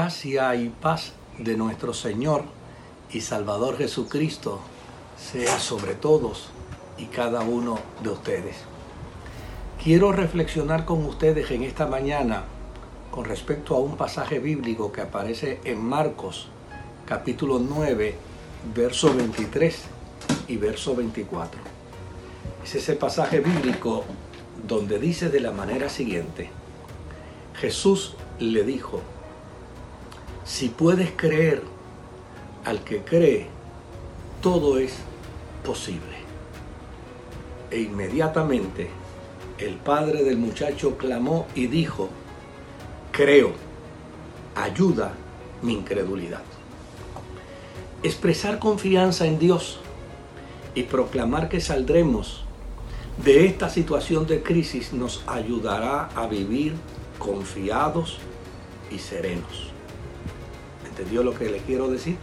gracia y paz de nuestro Señor y Salvador Jesucristo sea sobre todos y cada uno de ustedes. Quiero reflexionar con ustedes en esta mañana con respecto a un pasaje bíblico que aparece en Marcos capítulo 9, verso 23 y verso 24. Es ese pasaje bíblico donde dice de la manera siguiente, Jesús le dijo, si puedes creer al que cree, todo es posible. E inmediatamente el padre del muchacho clamó y dijo, creo, ayuda mi incredulidad. Expresar confianza en Dios y proclamar que saldremos de esta situación de crisis nos ayudará a vivir confiados y serenos. ¿Entendió lo que le quiero decir?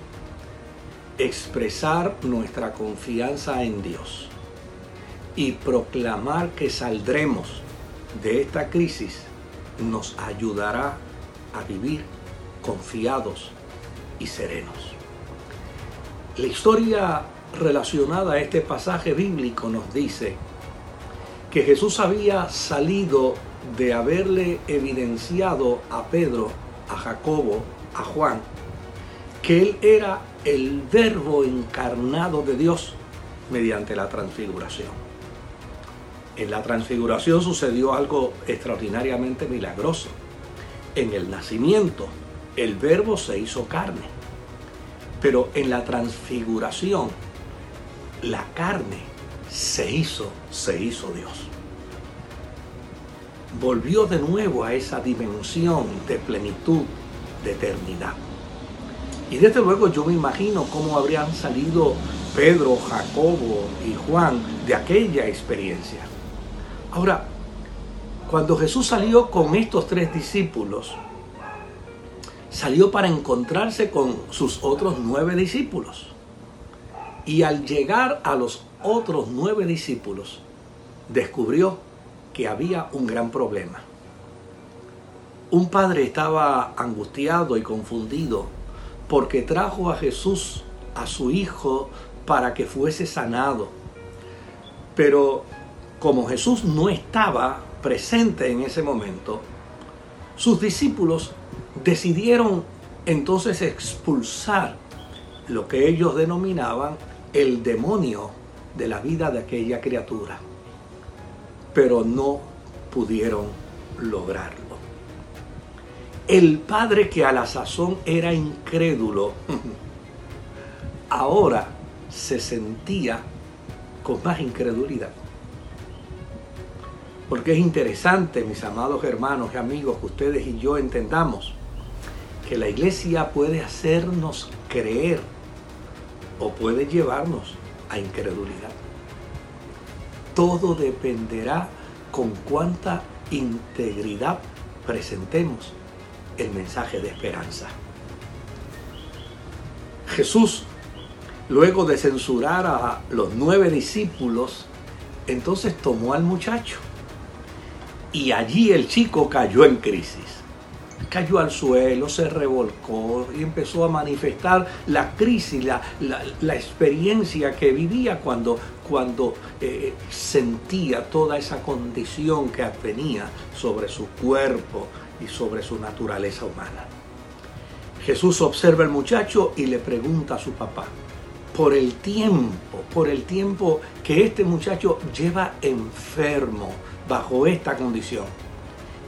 Expresar nuestra confianza en Dios y proclamar que saldremos de esta crisis nos ayudará a vivir confiados y serenos. La historia relacionada a este pasaje bíblico nos dice que Jesús había salido de haberle evidenciado a Pedro, a Jacobo, a Juan, que él era el verbo encarnado de Dios mediante la transfiguración. En la transfiguración sucedió algo extraordinariamente milagroso. En el nacimiento, el verbo se hizo carne. Pero en la transfiguración, la carne se hizo, se hizo Dios. Volvió de nuevo a esa dimensión de plenitud, de eternidad. Y desde luego yo me imagino cómo habrían salido Pedro, Jacobo y Juan de aquella experiencia. Ahora, cuando Jesús salió con estos tres discípulos, salió para encontrarse con sus otros nueve discípulos. Y al llegar a los otros nueve discípulos, descubrió que había un gran problema. Un padre estaba angustiado y confundido porque trajo a Jesús, a su hijo, para que fuese sanado. Pero como Jesús no estaba presente en ese momento, sus discípulos decidieron entonces expulsar lo que ellos denominaban el demonio de la vida de aquella criatura, pero no pudieron lograrlo. El padre que a la sazón era incrédulo, ahora se sentía con más incredulidad. Porque es interesante, mis amados hermanos y amigos, que ustedes y yo entendamos que la iglesia puede hacernos creer o puede llevarnos a incredulidad. Todo dependerá con cuánta integridad presentemos el mensaje de esperanza. Jesús, luego de censurar a los nueve discípulos, entonces tomó al muchacho y allí el chico cayó en crisis cayó al suelo, se revolcó y empezó a manifestar la crisis, la, la, experiencia que vivía cuando, cuando eh, sentía toda esa condición que tenía sobre su cuerpo y sobre su naturaleza humana. Jesús observa al muchacho y le pregunta a su papá, por el tiempo, por el tiempo que este muchacho lleva enfermo bajo esta condición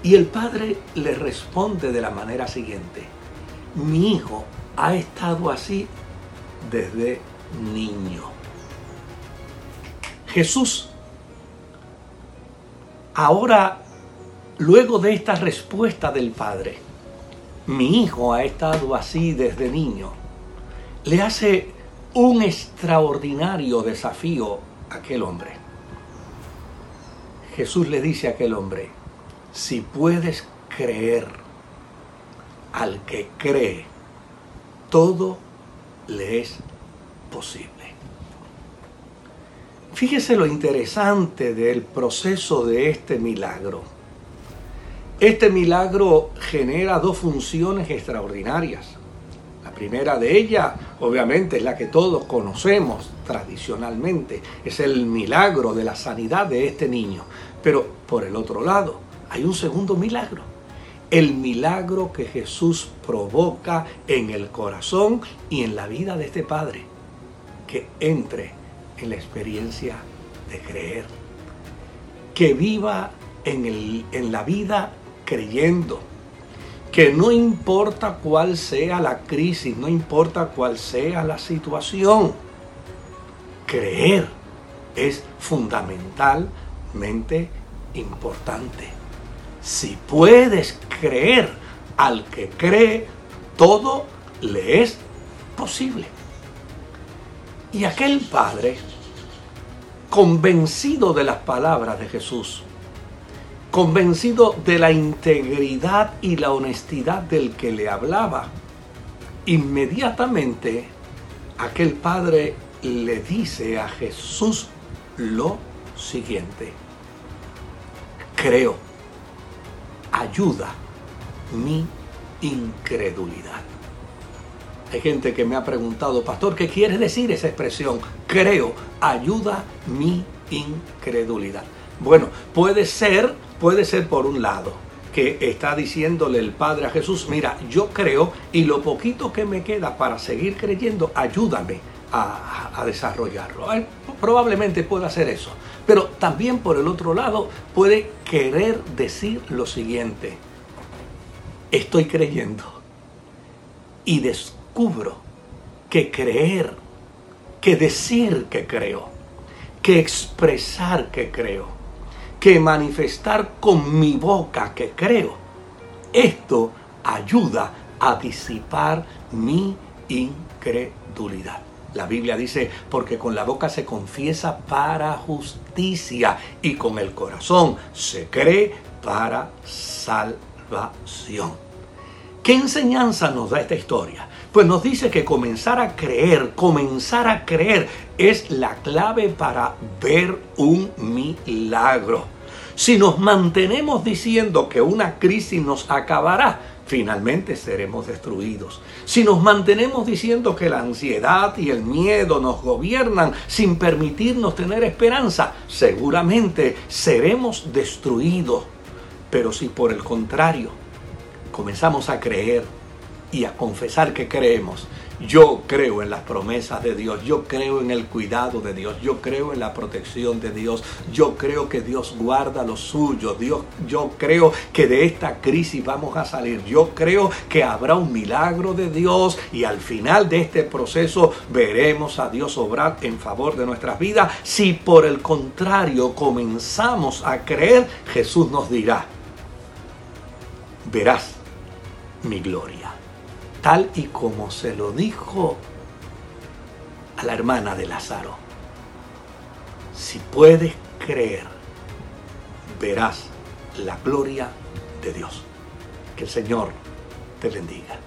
y el padre le responde de la manera siguiente, mi hijo ha estado así desde niño. Jesús, ahora, luego de esta respuesta del padre, mi hijo ha estado así desde niño, le hace un extraordinario desafío a aquel hombre. Jesús le dice a aquel hombre, si puedes creer al que cree, todo le es posible. Fíjese lo interesante del proceso de este milagro. Este milagro genera dos funciones extraordinarias. La primera de ellas, obviamente, es la que todos conocemos tradicionalmente, es el milagro de la sanidad de este niño. Pero por el otro lado, hay un segundo milagro. El milagro que Jesús provoca en el corazón y en la vida de este padre. Que entre en la experiencia de creer. Que viva en, el, en la vida creyendo. Que no importa cuál sea la crisis, no importa cuál sea la situación. Creer es fundamentalmente importante. Si puedes creer al que cree, todo le es posible. Y aquel padre, convencido de las palabras de Jesús, convencido de la integridad y la honestidad del que le hablaba, inmediatamente aquel padre le dice a Jesús lo siguiente. Creo, ayuda mi incredulidad. Hay gente que me ha preguntado, pastor, ¿qué quiere decir esa expresión? Creo, ayuda mi incredulidad. Bueno, puede ser, puede ser por un lado, que está diciéndole el Padre a Jesús, mira, yo creo y lo poquito que me queda para seguir creyendo, ayúdame a, desarrollarlo. Probablemente pueda hacer eso. Pero también por el otro lado puede querer decir lo siguiente, estoy creyendo y descubro que creer, que decir que creo, que expresar que creo, que manifestar con mi boca que creo, esto ayuda a disipar mi incredulidad. La Biblia dice, porque con la boca se confiesa para justicia y con el corazón se cree para salvación. ¿Qué enseñanza nos da esta historia? Pues nos dice que comenzar a creer, comenzar a creer es la clave para ver un milagro. Si nos mantenemos diciendo que una crisis nos acabará, finalmente seremos destruidos. Si nos mantenemos diciendo que la ansiedad y el miedo nos gobiernan sin permitirnos tener esperanza, seguramente seremos destruidos. Pero si por el contrario comenzamos a creer y a confesar que creemos yo creo en las promesas de Dios, yo creo en el cuidado de Dios, yo creo en la protección de Dios, yo creo que Dios guarda lo suyo, Dios, yo creo que de esta crisis vamos a salir, yo creo que habrá un milagro de Dios y al final de este proceso veremos a Dios obrar en favor de nuestras vidas. Si por el contrario comenzamos a creer, Jesús nos dirá, verás mi gloria tal y como se lo dijo a la hermana de Lázaro. Si puedes creer, verás la gloria de Dios. Que el Señor te bendiga.